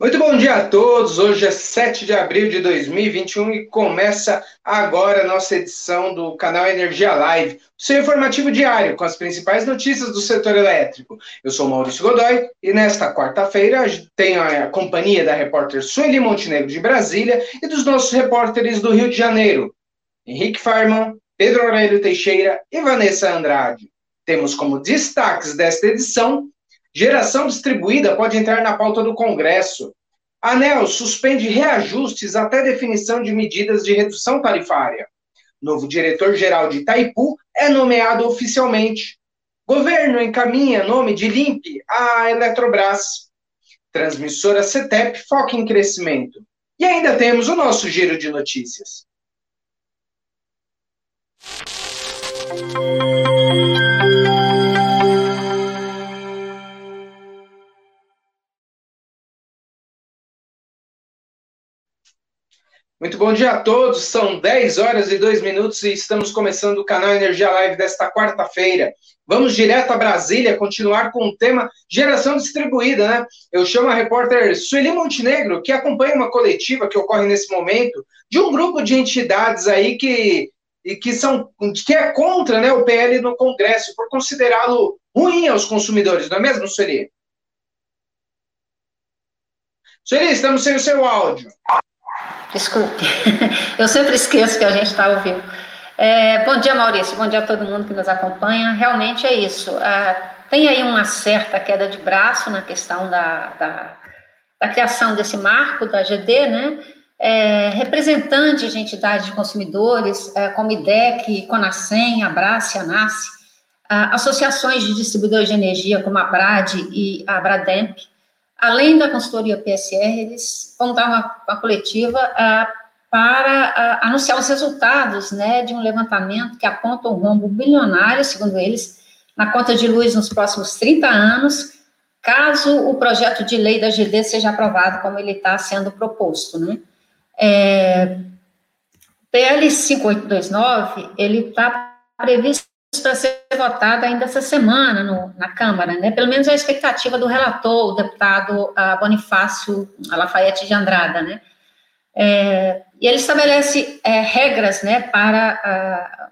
Muito bom dia a todos. Hoje é 7 de abril de 2021 e começa agora a nossa edição do canal Energia Live, seu informativo diário com as principais notícias do setor elétrico. Eu sou Maurício Godoy e nesta quarta-feira tenho a companhia da repórter Sueli Montenegro de Brasília e dos nossos repórteres do Rio de Janeiro, Henrique Farman, Pedro Aurélio Teixeira e Vanessa Andrade. Temos como destaques desta edição Geração distribuída pode entrar na pauta do Congresso. ANEL suspende reajustes até definição de medidas de redução tarifária. Novo diretor-geral de Itaipu é nomeado oficialmente. Governo encaminha nome de Limp à Eletrobras. Transmissora CETEP foca em crescimento. E ainda temos o nosso giro de notícias. Muito bom dia a todos, são 10 horas e 2 minutos e estamos começando o canal Energia Live desta quarta-feira. Vamos direto a Brasília, continuar com o tema geração distribuída, né? Eu chamo a repórter Sueli Montenegro, que acompanha uma coletiva que ocorre nesse momento, de um grupo de entidades aí que, que, são, que é contra né, o PL no Congresso, por considerá-lo ruim aos consumidores, não é mesmo, Sueli? Sueli, estamos sem o seu áudio. Desculpe, eu sempre esqueço que a gente está ouvindo. É, bom dia, Maurício, bom dia a todo mundo que nos acompanha. Realmente é isso. Ah, tem aí uma certa queda de braço na questão da, da, da criação desse marco da GD, né? É, representantes de entidades de consumidores, é, como IDEC, Conacem, Abrace, Anace, ah, associações de distribuidores de energia, como a BRAD e a Brademp, além da consultoria PSR, eles vão dar uma, uma coletiva uh, para uh, anunciar os resultados né, de um levantamento que aponta um rombo bilionário, segundo eles, na conta de luz nos próximos 30 anos, caso o projeto de lei da GD seja aprovado como ele está sendo proposto. Né? É, PL 5829, ele está previsto para ser votado ainda essa semana no, na Câmara, né? Pelo menos é a expectativa do relator, o deputado uh, Bonifácio Lafayette de Andrada, né? É, e ele estabelece é, regras, né, para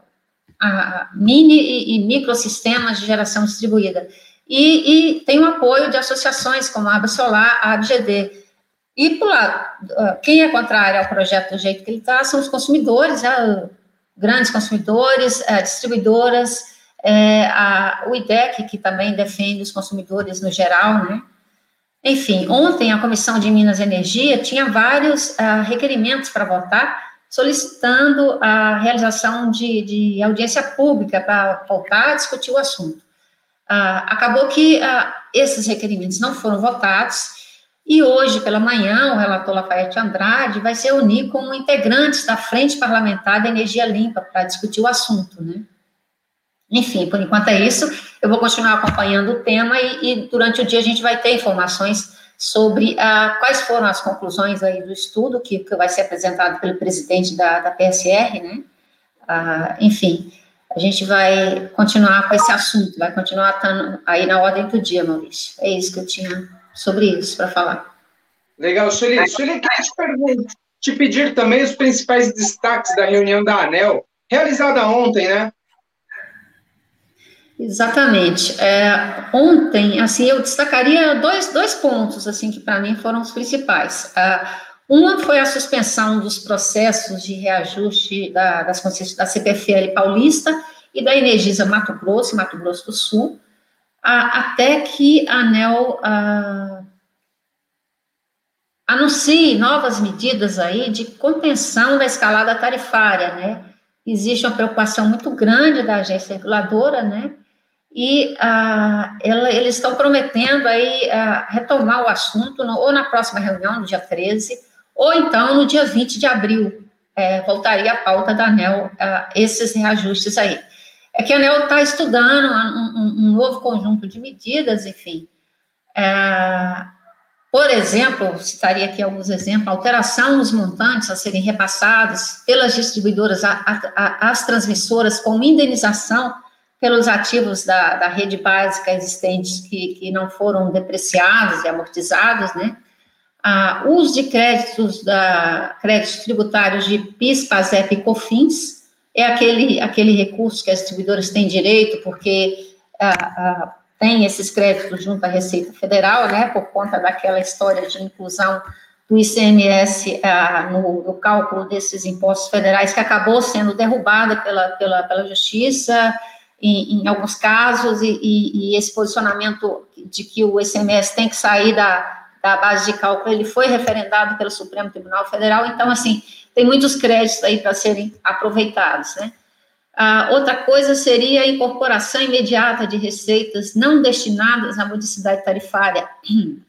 uh, mini e, e microsistemas de geração distribuída. E, e, tem o apoio de associações como a Solar, a ABGD. E, por uh, quem é contrário ao projeto do jeito que ele está são os consumidores, né, grandes consumidores, eh, distribuidoras, é, a, o IDEC, que também defende os consumidores no geral, né? Enfim, ontem a Comissão de Minas e Energia tinha vários uh, requerimentos para votar, solicitando a realização de, de audiência pública para voltar a discutir o assunto. Uh, acabou que uh, esses requerimentos não foram votados, e hoje, pela manhã, o relator Lafayette Andrade vai se reunir com integrantes da Frente Parlamentar da Energia Limpa para discutir o assunto, né? Enfim, por enquanto é isso. Eu vou continuar acompanhando o tema e, e durante o dia a gente vai ter informações sobre ah, quais foram as conclusões aí do estudo que, que vai ser apresentado pelo presidente da, da PSR, né? Ah, enfim, a gente vai continuar com esse assunto, vai continuar aí na ordem do dia, Maurício. É isso que eu tinha sobre isso para falar. Legal, Sueli. Sueli, queria te, te pedir também os principais destaques da reunião da ANEL, realizada ontem, né? Exatamente. É, ontem, assim, eu destacaria dois, dois pontos, assim, que para mim foram os principais. Uh, uma foi a suspensão dos processos de reajuste da, das da CPFL Paulista e da Energisa Mato Grosso, Mato Grosso do Sul, até que a ANEL anuncie novas medidas aí de contenção da escalada tarifária, né? Existe uma preocupação muito grande da agência reguladora, né? E ah, ela, eles estão prometendo aí ah, retomar o assunto no, ou na próxima reunião, no dia 13, ou então no dia 20 de abril, é, voltaria a pauta da ANEL ah, esses reajustes aí é que a ANEL está estudando um, um, novo conjunto de medidas, enfim. É, por exemplo, citaria aqui alguns exemplos, alteração nos montantes a serem repassados pelas distribuidoras às transmissoras como indenização pelos ativos da, da rede básica existentes que, que não foram depreciados e amortizados, né? a uso de créditos, da, créditos tributários de PIS, PASEP e COFINS, é aquele, aquele recurso que as distribuidoras têm direito, porque tem esses créditos junto à Receita Federal, né, por conta daquela história de inclusão do ICMS no, no, cálculo desses impostos federais, que acabou sendo derrubada pela, pela, pela Justiça, em, em alguns casos, e, e, e, esse posicionamento de que o ICMS tem que sair da, da base de cálculo, ele foi referendado pelo Supremo Tribunal Federal, então, assim, tem muitos créditos aí para serem aproveitados, né? Ah, outra coisa seria a incorporação imediata de receitas não destinadas à modicidade tarifária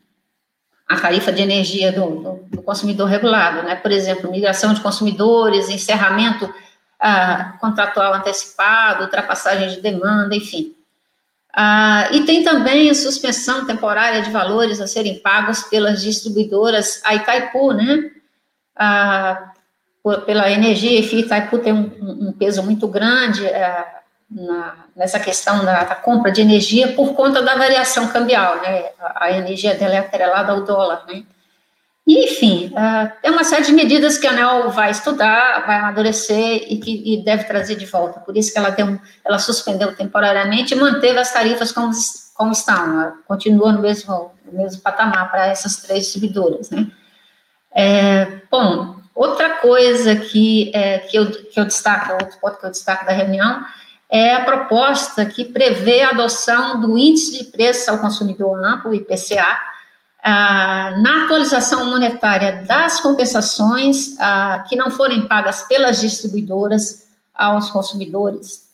a tarifa de energia do, do, do, consumidor regulado, né? Por exemplo, migração de consumidores, encerramento ah, contratual antecipado, ultrapassagem de demanda, enfim. Ah, e tem também a suspensão temporária de valores a serem pagos pelas distribuidoras a Itaipu, né? Pela energia, e Itaipu tem um, um, peso muito grande ah, na, nessa questão da, da, compra de energia por conta da variação cambial, né? A, a energia dela é atrelada ao dólar, né? E, enfim, é uma série de medidas que a ANEL vai estudar, vai amadurecer e que e deve trazer de volta. Por isso que ela, deu, ela suspendeu temporariamente e manteve as tarifas como, como estão, ela continua no mesmo, no mesmo patamar para essas três distribuidoras, né? É, bom, outra coisa que, é, que, eu, que eu destaco, outro ponto que eu destaco da reunião, é a proposta que prevê a adoção do índice de preço ao consumidor amplo, IPCA, ah, na atualização monetária das compensações ah, que não forem pagas pelas distribuidoras aos consumidores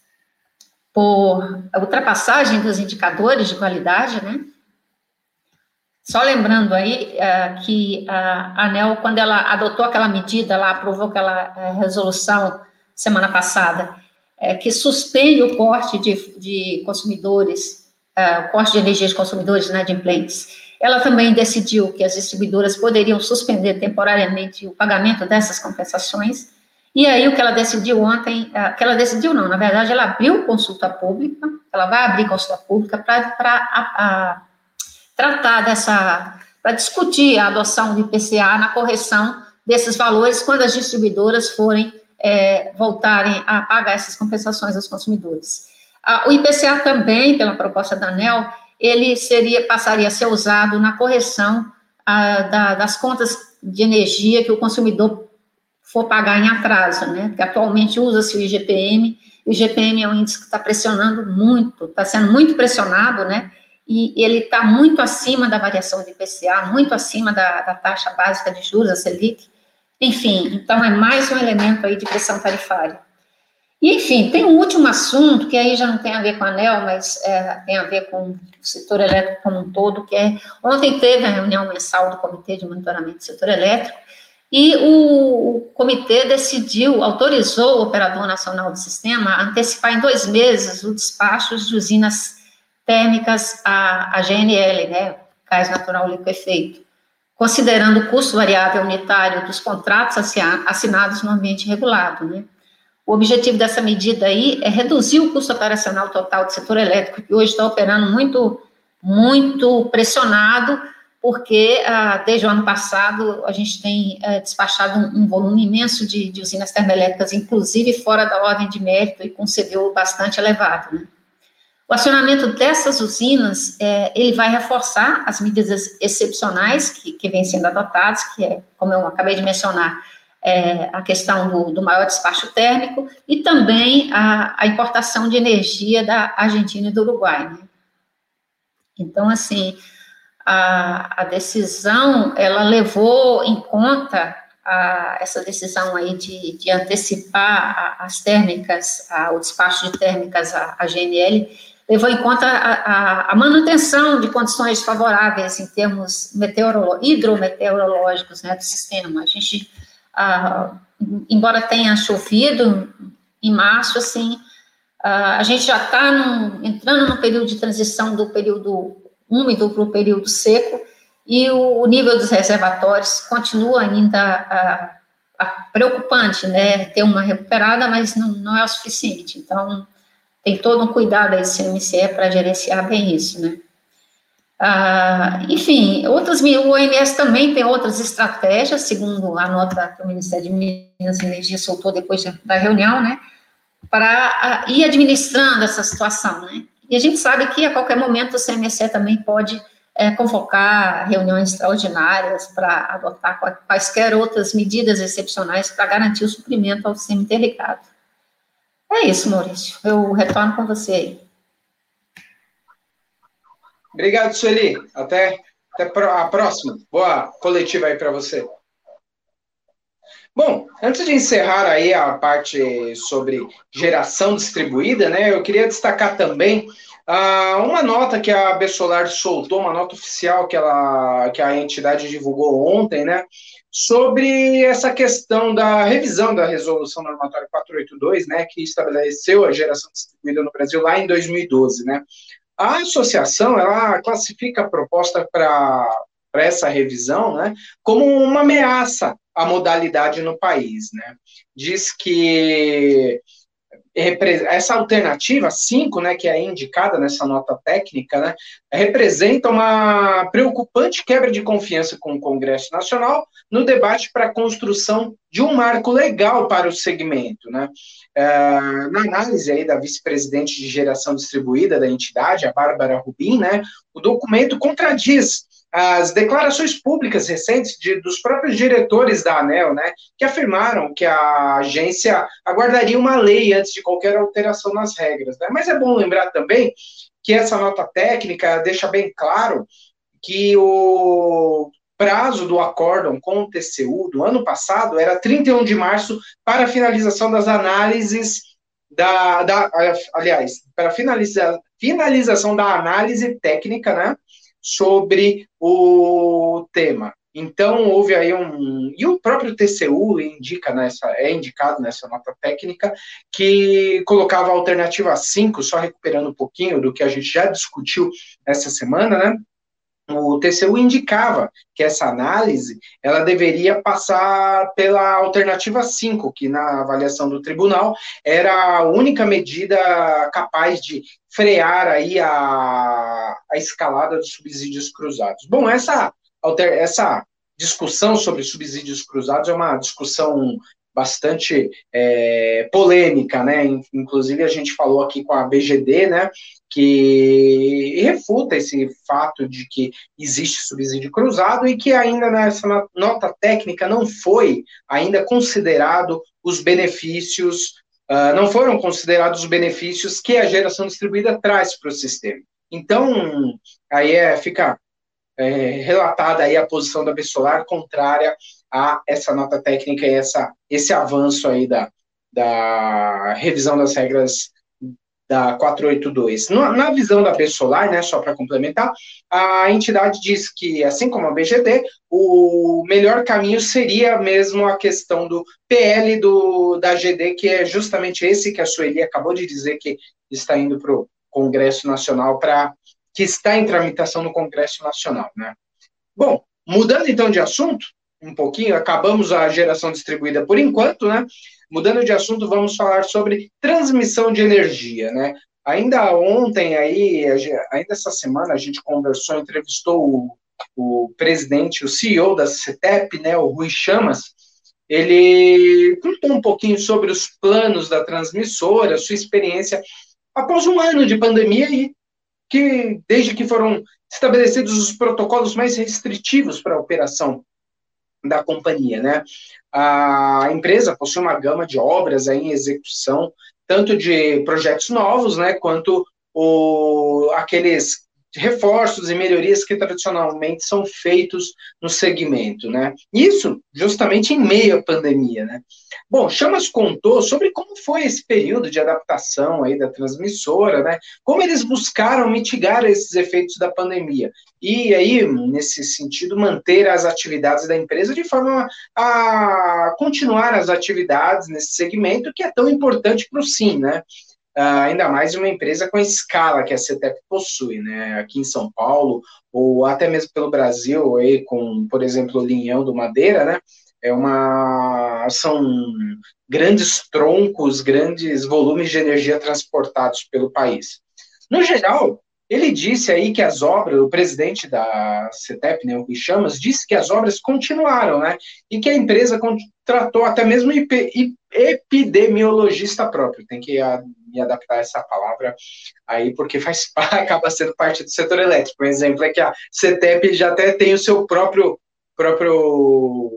por ultrapassagem dos indicadores de qualidade, né? Só lembrando aí ah, que a ANEL, quando ela adotou aquela medida, ela aprovou aquela eh, resolução semana passada, é, que suspende o corte de, de consumidores, uh, o corte de energia de consumidores inadimplentes. Ela também decidiu que as distribuidoras poderiam suspender temporariamente o pagamento dessas compensações. E aí o que ela decidiu ontem, uh, que ela decidiu não, na verdade ela abriu consulta pública, ela vai abrir consulta pública para tratar dessa, para discutir a adoção do IPCA na correção desses valores quando as distribuidoras forem é, voltarem a pagar essas compensações aos consumidores. O IPCA também, pela proposta da ANEL, ele seria, passaria a ser usado na correção da, das contas de energia que o consumidor for pagar em atraso, né? Porque atualmente usa-se o IGPM, o IGPM é um índice que está pressionando muito, está sendo muito pressionado, né? E ele está muito acima da variação do IPCA, muito acima da, da taxa básica de juros, a Selic, enfim, então é mais um elemento aí de pressão tarifária. E, enfim, tem um último assunto, que aí já não tem a ver com a ANEL, mas é, tem a ver com o setor elétrico como um todo, que é, ontem teve a reunião mensal do Comitê de Monitoramento do Setor Elétrico, e o, o comitê decidiu, autorizou o Operador Nacional do Sistema a antecipar em dois meses o despacho de usinas térmicas a GNL, né, gás natural liquefeito considerando o custo variável unitário dos contratos assinados no ambiente regulado, né? O objetivo dessa medida aí é reduzir o custo operacional total do setor elétrico, que hoje está operando muito, muito pressionado, porque ah, desde o ano passado a gente tem eh, despachado um, um, volume imenso de, de usinas termoelétricas, inclusive fora da ordem de mérito e com CDU bastante elevado, né? O acionamento dessas usinas, é, ele vai reforçar as medidas excepcionais que, que vêm sendo adotadas, que é, como eu acabei de mencionar, é, a questão do, do, maior despacho térmico e também a, a, importação de energia da Argentina e do Uruguai. Né? Então, assim, a, a, decisão, ela levou em conta a, essa decisão aí de, de antecipar as térmicas, o despacho de térmicas à GNL, levou em conta a, a, a, manutenção de condições favoráveis em termos hidrometeorológicos né, do sistema. A gente, ah, embora tenha chovido em março, assim, ah, a gente já está entrando no período de transição do período úmido para o período seco, e o, o, nível dos reservatórios continua ainda ah, preocupante, né, ter uma recuperada, mas não, não é o suficiente. Então, tem todo um cuidado aí do CMCE para gerenciar bem isso, né? Ah, enfim, outras, o OMS também tem outras estratégias, segundo a nota que o Ministério de Minas e Energia soltou depois da reunião, né, para ir administrando essa situação, né. E a gente sabe que a qualquer momento o CMSE também pode é, convocar reuniões extraordinárias para adotar quaisquer outras medidas excepcionais para garantir o suprimento ao sistema interligado. É isso, Maurício. Eu retorno com você aí. Obrigado, Sueli. Até, até a próxima. Boa coletiva aí para você. Bom, antes de encerrar aí a parte sobre geração distribuída, né, eu queria destacar também uh, uma nota que a Bessolar soltou, uma nota oficial que, ela, que a entidade divulgou ontem, né, sobre essa questão da revisão da resolução normatória 482, né, que estabeleceu a geração distribuída no Brasil lá em 2012, né. A associação, ela classifica a proposta para essa revisão, né, como uma ameaça à modalidade no país, né. Diz que essa alternativa 5, né, que é indicada nessa nota técnica, né, representa uma preocupante quebra de confiança com o Congresso Nacional no debate para a construção de um marco legal para o segmento. Né. É, na análise aí da vice-presidente de geração distribuída da entidade, a Bárbara Rubin, né, o documento contradiz as declarações públicas recentes de, dos próprios diretores da ANEL, né, que afirmaram que a agência aguardaria uma lei antes de qualquer alteração nas regras. Né? Mas é bom lembrar também que essa nota técnica deixa bem claro que o prazo do acórdão com o TCU do ano passado era 31 de março para a finalização das análises da, da aliás, para finalizar, finalização da análise técnica, né, sobre o tema. Então, houve aí um. E o próprio TCU indica nessa, é indicado nessa nota técnica que colocava a alternativa 5, só recuperando um pouquinho do que a gente já discutiu essa semana, né? O TCU indicava que essa análise ela deveria passar pela alternativa 5, que na avaliação do tribunal era a única medida capaz de frear aí a, a escalada dos subsídios cruzados. Bom, essa, essa discussão sobre subsídios cruzados é uma discussão bastante é, polêmica, né? Inclusive a gente falou aqui com a BGD, né? Que refuta esse fato de que existe subsídio cruzado e que ainda nessa nota técnica não foi ainda considerado os benefícios, uh, não foram considerados os benefícios que a geração distribuída traz para o sistema. Então, aí é, fica é, relatada aí a posição da Bessolar contrária a essa nota técnica e essa, esse avanço aí da, da revisão das regras da 482. Na, na visão da Bessolar, né, só para complementar, a entidade diz que, assim como a BGD, o melhor caminho seria mesmo a questão do PL do, da GD, que é justamente esse que a Sueli acabou de dizer que está indo para o Congresso Nacional, para que está em tramitação no Congresso Nacional. Né? Bom, mudando então de assunto, um pouquinho, acabamos a geração distribuída por enquanto, né? Mudando de assunto, vamos falar sobre transmissão de energia, né? Ainda ontem aí, ainda essa semana, a gente conversou, entrevistou o, o presidente, o CEO da CETEP, né, o Rui Chamas, ele contou um pouquinho sobre os planos da transmissora, sua experiência após um ano de pandemia e que desde que foram estabelecidos os protocolos mais restritivos para a operação da companhia, né? A empresa possui uma gama de obras em execução, tanto de projetos novos, né, quanto o, aqueles reforços e melhorias que tradicionalmente são feitos no segmento, né? Isso justamente em meio à pandemia, né? Bom, Chamas contou sobre como foi esse período de adaptação aí da transmissora, né? Como eles buscaram mitigar esses efeitos da pandemia e aí, nesse sentido, manter as atividades da empresa de forma a continuar as atividades nesse segmento que é tão importante para o SIM, né? Uh, ainda mais uma empresa com a escala que a CETEP possui, né? Aqui em São Paulo, ou até mesmo pelo Brasil, aí, com, por exemplo, o Linhão do Madeira, né? É uma. São grandes troncos, grandes volumes de energia transportados pelo país. No geral, Ele disse aí que as obras, o presidente da CETEP, né, o Rui disse que as obras continuaram, né? E que a empresa contratou até mesmo epidemiologista próprio. Tem que me adaptar a essa palavra aí, porque faz acaba sendo parte do setor elétrico. Um exemplo é que a CETEP já até tem o seu próprio, próprio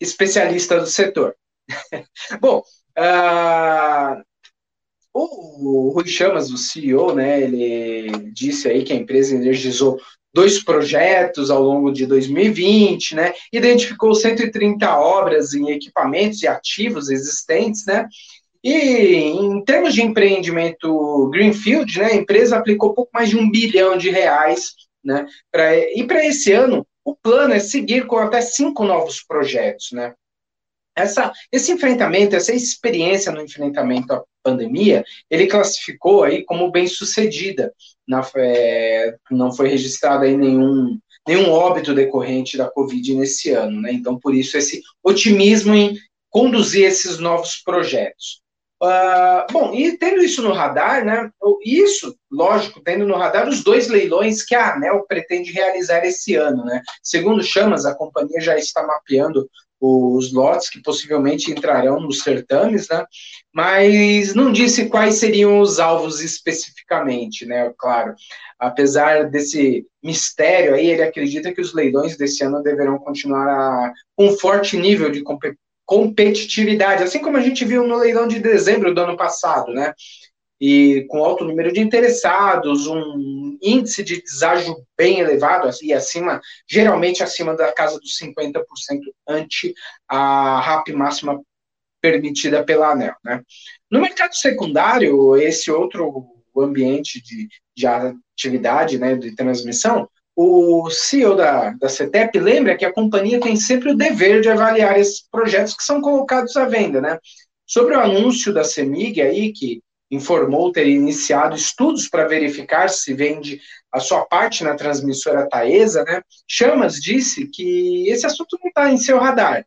especialista do setor. Bom, uh, o Rui Chamas, o CEO, né, ele disse aí que a empresa energizou dois projetos ao longo de 2020, né, identificou 130 obras em equipamentos e ativos existentes, né, e em termos de empreendimento Greenfield, né, a empresa aplicou pouco mais de um bilhão de reais, né, pra, e para esse ano o plano é seguir com até cinco novos projetos, né, essa, esse enfrentamento, essa experiência no enfrentamento à pandemia, ele classificou aí como bem sucedida. Na, é, não foi registrado aí nenhum, nenhum óbito decorrente da Covid nesse ano, né? Então, por isso, esse otimismo em conduzir esses novos projetos. Uh, bom, e tendo isso no radar, né? Isso, lógico, tendo no radar os dois leilões que a ANEL pretende realizar esse ano, né? Segundo Chamas, a companhia já está mapeando os lotes que possivelmente entrarão nos certames, né? Mas não disse quais seriam os alvos especificamente, né? Claro, apesar desse mistério aí, ele acredita que os leilões desse ano deverão continuar com um forte nível de competitividade, assim como a gente viu no leilão de dezembro do ano passado, né? e com alto número de interessados, um índice de deságio bem elevado, e acima, geralmente acima da casa dos 50% ante a RAP máxima permitida pela ANEL. Né? No mercado secundário, esse outro ambiente de, de atividade, né, de transmissão, o CEO da, da CETEP lembra que a companhia tem sempre o dever de avaliar esses projetos que são colocados à venda, né? Sobre o anúncio da CEMIG aí, que informou ter iniciado estudos para verificar se vende a sua parte na transmissora Taesa, né? Chamas disse que esse assunto não está em seu radar,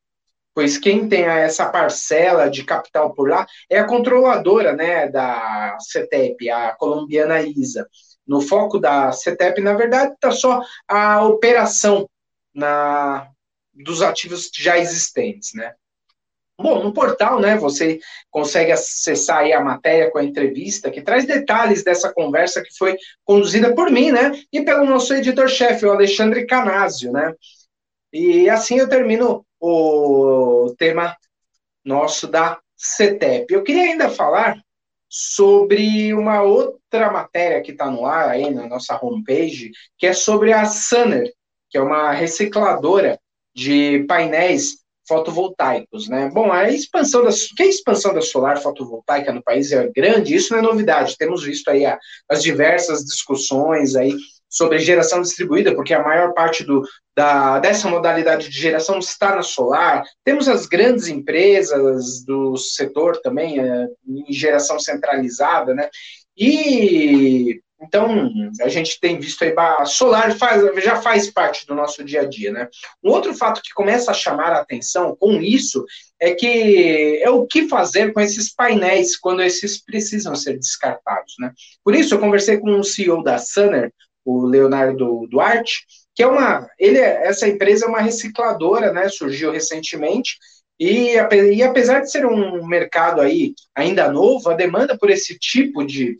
pois quem tem essa parcela de capital por lá é a controladora, né, da CETEP, a colombiana ISA. No foco da CETEP, na verdade, está só a operação na, dos ativos já existentes, né? Bom, no portal, né, você consegue acessar aí a matéria com a entrevista, que traz detalhes dessa conversa que foi conduzida por mim, né, e pelo nosso editor-chefe, o Alexandre Canásio, né. E assim eu termino o tema nosso da CETEP. Eu queria ainda falar sobre uma outra matéria que está no ar aí na nossa homepage, que é sobre a Sunner, que é uma recicladora de painéis fotovoltaicos, né? Bom, a expansão da, que a expansão da solar fotovoltaica no país é grande, isso não é novidade. Temos visto aí as diversas discussões aí sobre geração distribuída, porque a maior parte do, da, dessa modalidade de geração está na solar. Temos as grandes empresas do setor também é, em geração centralizada, né? E então, a gente tem visto aí, a solar faz, já faz parte do nosso dia a dia, né? Um outro fato que começa a chamar a atenção com isso é que é o que fazer com esses painéis quando esses precisam ser descartados, né? Por isso, eu conversei com o CEO da Sunner, o Leonardo Duarte, que é uma, ele, é, essa empresa é uma recicladora, né? Surgiu recentemente e, e apesar de ser um mercado aí ainda novo, a demanda por esse tipo de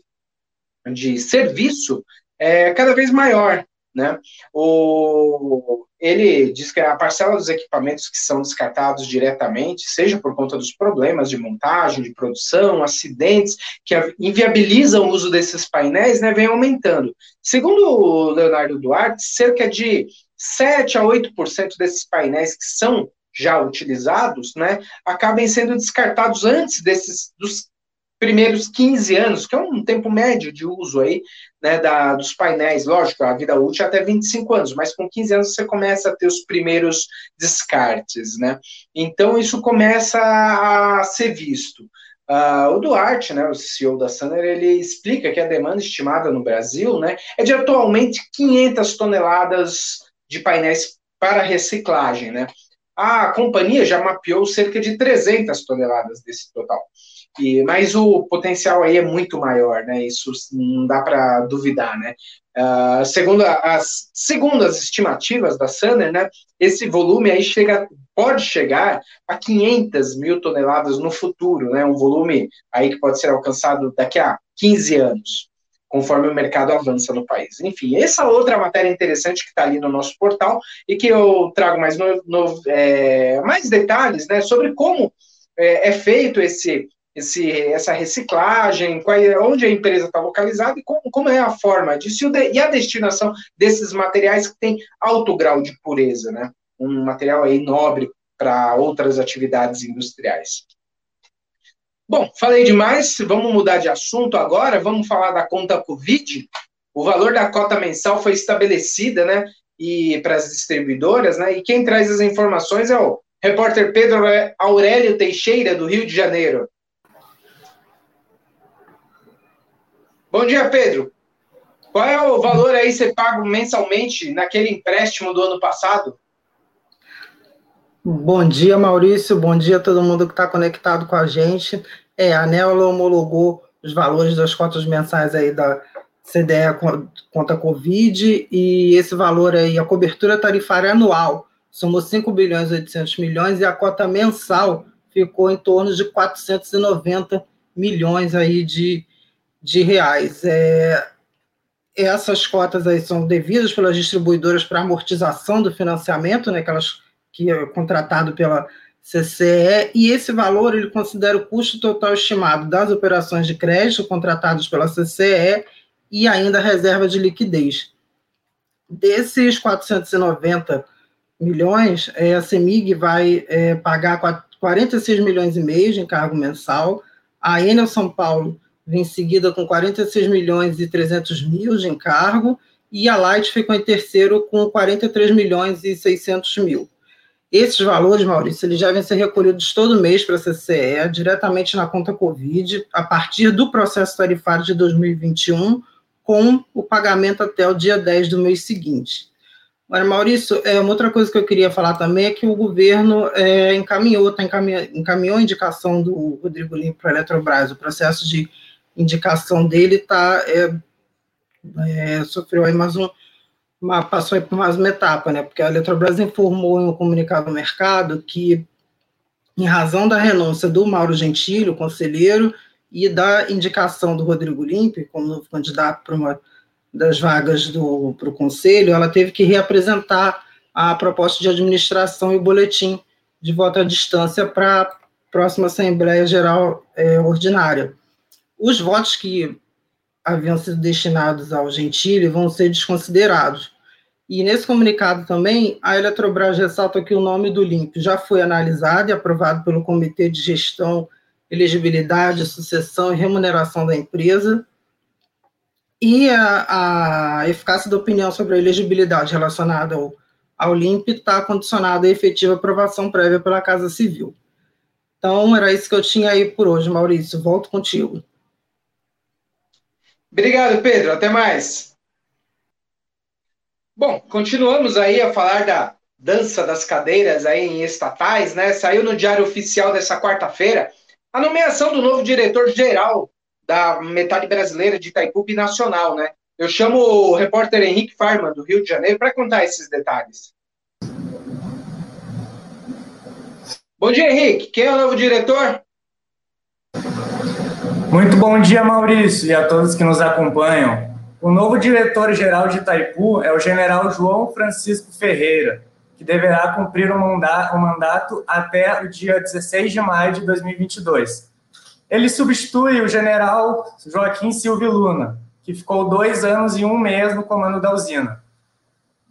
de serviço é cada vez maior. Né? O, ele diz que a parcela dos equipamentos que são descartados diretamente, seja por conta dos problemas de montagem, de produção, acidentes que inviabilizam o uso desses painéis, né, vem aumentando. Segundo o Leonardo Duarte, cerca de 7 a 8% desses painéis que são já utilizados, né, acabem sendo descartados antes desses dos primeiros 15 anos, que é um tempo médio de uso aí, né, da, dos painéis, lógico, a vida útil é até 25 anos, mas com 15 anos você começa a ter os primeiros descartes, né, então isso começa a ser visto. Uh, o Duarte, né, o CEO da Sunner, ele explica que a demanda estimada no Brasil, né, é de atualmente 500 toneladas de painéis para reciclagem, né, a companhia já mapeou cerca de 300 toneladas desse total. E, mas o potencial aí é muito maior, né? Isso não dá para duvidar, né? Uh, segundo, as, segundo as estimativas da Sunner, né, esse volume aí chega, pode chegar a 500 mil toneladas no futuro, né, um volume aí que pode ser alcançado daqui a 15 anos, conforme o mercado avança no país. Enfim, essa outra matéria interessante que está ali no nosso portal e que eu trago mais, no, no, é, mais detalhes né, sobre como é, é feito esse esse, essa reciclagem, qual, é, onde a empresa está localizada e como, como, é a forma disso e a destinação desses materiais que têm alto grau de pureza, né? Um material aí nobre para outras atividades industriais. Bom, falei demais, vamos mudar de assunto agora, vamos falar da conta Covid. O valor da cota mensal foi estabelecida, né? E para as distribuidoras, né? E quem traz as informações é o repórter Pedro Aurélio Teixeira, do Rio de Janeiro. Bom dia, Pedro. Qual é o valor aí você paga mensalmente naquele empréstimo do ano passado? Bom dia, Maurício. Bom dia a todo mundo que está conectado com a gente. É, a Nela homologou os valores das cotas mensais aí da CDE contra a Covid e esse valor aí, a cobertura tarifária anual, somou 5 bilhões e 800 milhões e a cota mensal ficou em torno de 490 milhões aí de de reais. É, essas cotas aí são devidas pelas distribuidoras para amortização do financiamento, né, que, elas, que é contratado pela CCE, e esse valor ele considera o custo total estimado das operações de crédito contratadas pela CCE e ainda a reserva de liquidez. Desses 490 milhões, é, a CEMIG vai é, pagar 46 milhões e meio de encargo mensal, a Enel São Paulo vem seguida com 46 milhões e 300 mil de encargo, e a Light ficou em terceiro com 43 milhões e 600 mil. Esses valores, Maurício, eles devem ser recolhidos todo mês para a CCE, diretamente na conta Covid, a partir do processo tarifário de 2021, com o pagamento até o dia 10 do mês seguinte. Agora, Maurício, é, uma outra coisa que eu queria falar também é que o governo é, encaminhou, tá encaminhou, encaminhou a indicação do Rodrigo Limpo para a Eletrobras, o processo de indicação dele tá, é, é, sofreu aí mais um, uma, passou aí por mais uma etapa, né? Porque a Eletrobras informou em um comunicado ao mercado que, em razão da renúncia do Mauro Gentilho, conselheiro, e da indicação do Rodrigo Limpe como novo candidato para uma das vagas do para o conselho, ela teve que reapresentar a proposta de administração e o boletim de voto à distância para a próxima Assembleia Geral é, Ordinária os votos que haviam sido destinados ao Gentili vão ser desconsiderados. E nesse comunicado também, a Eletrobras ressalta que o nome do LIMP já foi analisado e aprovado pelo Comitê de Gestão, Elegibilidade, Sucessão e Remuneração da empresa. E a, a eficácia da opinião sobre a elegibilidade relacionada ao, ao LIMP está condicionada à efetiva aprovação prévia pela Casa Civil. Então, era isso que eu tinha aí por hoje, Maurício. Volto contigo. Obrigado, Pedro. Até mais. Bom, continuamos aí a falar da dança das cadeiras aí em estatais, né? Saiu no Diário Oficial dessa quarta-feira a nomeação do novo diretor-geral da metade brasileira de Itaipu Nacional, né? Eu chamo o repórter Henrique Farman, do Rio de Janeiro, para contar esses detalhes. Bom dia, Henrique. Quem é o novo diretor? Muito bom dia, Maurício, e a todos que nos acompanham. O novo diretor-geral de Itaipu é o general João Francisco Ferreira, que deverá cumprir o mandato até o dia 16 de maio de 2022. Ele substitui o general Joaquim Silvio Luna, que ficou dois anos e um mês no comando da usina.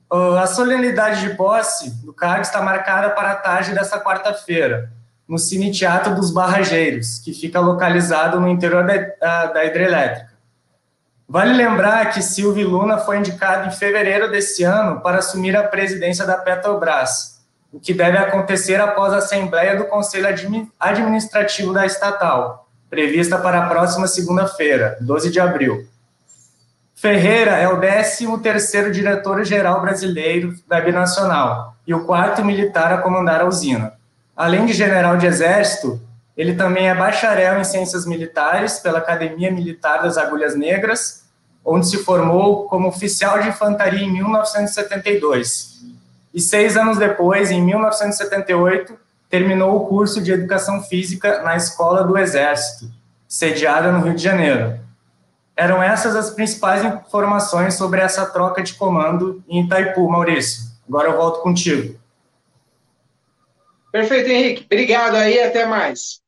A solenidade de posse do cargo está marcada para a tarde desta quarta-feira, no Cine Teatro dos Barrageiros, que fica localizado no interior da, da hidrelétrica. Vale lembrar que Silvio Luna foi indicado em fevereiro desse ano para assumir a presidência da Petrobras, o que deve acontecer após a Assembleia do Conselho Administrativo da estatal, prevista para a próxima segunda-feira, 12 de abril. Ferreira é o 13º diretor-geral brasileiro da Binacional e o quarto militar a comandar a usina. Além de general de exército, Ele também é bacharel em Ciências Militares pela Academia Militar das Agulhas Negras, onde se formou como oficial de infantaria em 1972. E seis anos depois, em 1978, terminou o curso de Educação Física na Escola do Exército, sediada no Rio de Janeiro. Eram essas as principais informações sobre essa troca de comando em Itaipu, Maurício. Agora eu volto contigo. Perfeito, Henrique. Obrigado aí, até mais.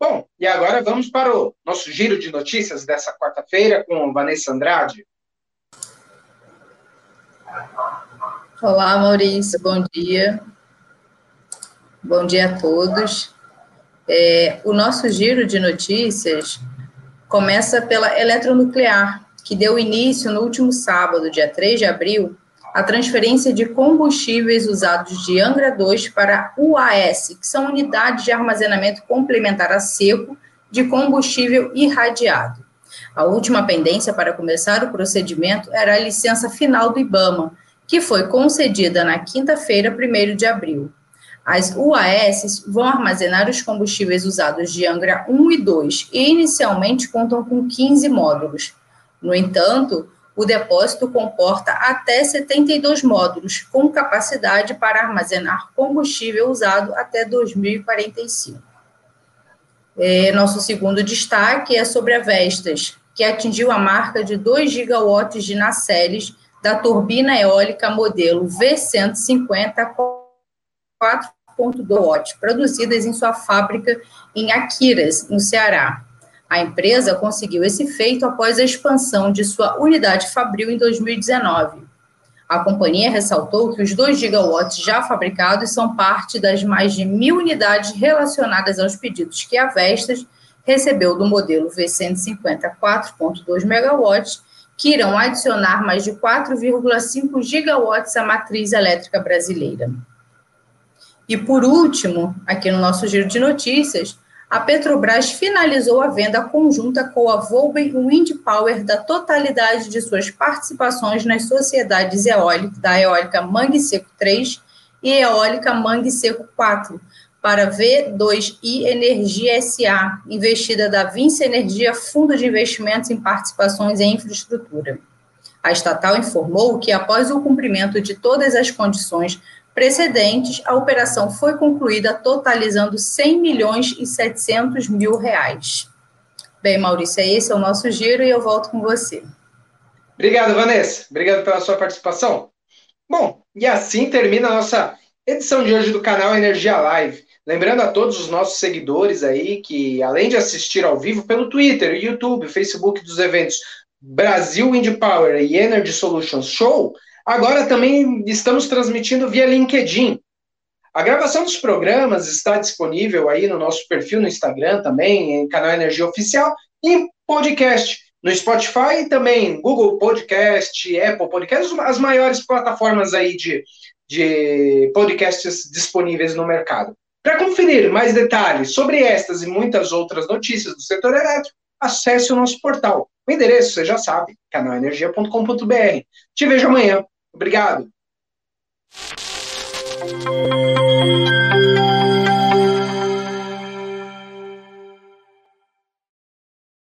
Bom, e agora vamos para o nosso giro de notícias dessa quarta-feira com Vanessa Andrade. Olá, Maurício, bom dia. Bom dia a todos. É, o nosso giro de notícias começa pela eletronuclear, que deu início no último sábado, dia 3 de abril, a transferência de combustíveis usados de Angra 2 para UAS, que são unidades de armazenamento complementar a seco de combustível irradiado. A última pendência para começar o procedimento era a licença final do IBAMA, que foi concedida na quinta-feira, 1 de abril. As UAS vão armazenar os combustíveis usados de Angra 1 e 2 e inicialmente contam com 15 módulos. No entanto, o depósito comporta até 72 módulos, com capacidade para armazenar combustível usado até 2045. É, nosso segundo destaque é sobre a Vestas, que atingiu a marca de 2 gigawatts de nacelles da turbina eólica modelo V150 4 watts, produzidas em sua fábrica em Aquiras, no Ceará. A empresa conseguiu esse feito após a expansão de sua unidade fabril em 2019. A companhia ressaltou que os 2 gigawatts já fabricados são parte das mais de mil unidades relacionadas aos pedidos que a Vestas recebeu do modelo V150 4.2 megawatts, que irão adicionar mais de 4,5 gigawatts à matriz elétrica brasileira. E por último, aqui no nosso giro de notícias, a Petrobras finalizou a venda conjunta com a Volber Wind Power da totalidade de suas participações nas sociedades eólicas da eólica Mangue Seco 3 e eólica Mangue Seco 4 para V2I Energia SA, investida da Vinci Energia Fundo de Investimentos em Participações em Infraestrutura. A estatal informou que, após o cumprimento de todas as condições precedentes, a operação foi concluída totalizando 100 milhões e 700 mil reais. Bem, Maurício, esse é o nosso giro e eu volto com você. Obrigado, Vanessa. Obrigado pela sua participação. Bom, e assim termina a nossa edição de hoje do canal Energia Live. Lembrando a todos os nossos seguidores aí que, além de assistir ao vivo pelo Twitter, YouTube, Facebook dos eventos Brasil Wind Power e Energy Solutions Show, Agora também estamos transmitindo via LinkedIn. A gravação dos programas está disponível aí no nosso perfil no Instagram também, em canal Energia Oficial, e podcast, no Spotify e também Google Podcast, Apple Podcast, as maiores plataformas aí de, de podcasts disponíveis no mercado. Para conferir mais detalhes sobre estas e muitas outras notícias do setor elétrico, acesse o nosso portal. O endereço você já sabe, canalenergia.com.br. Te vejo amanhã. Obrigado.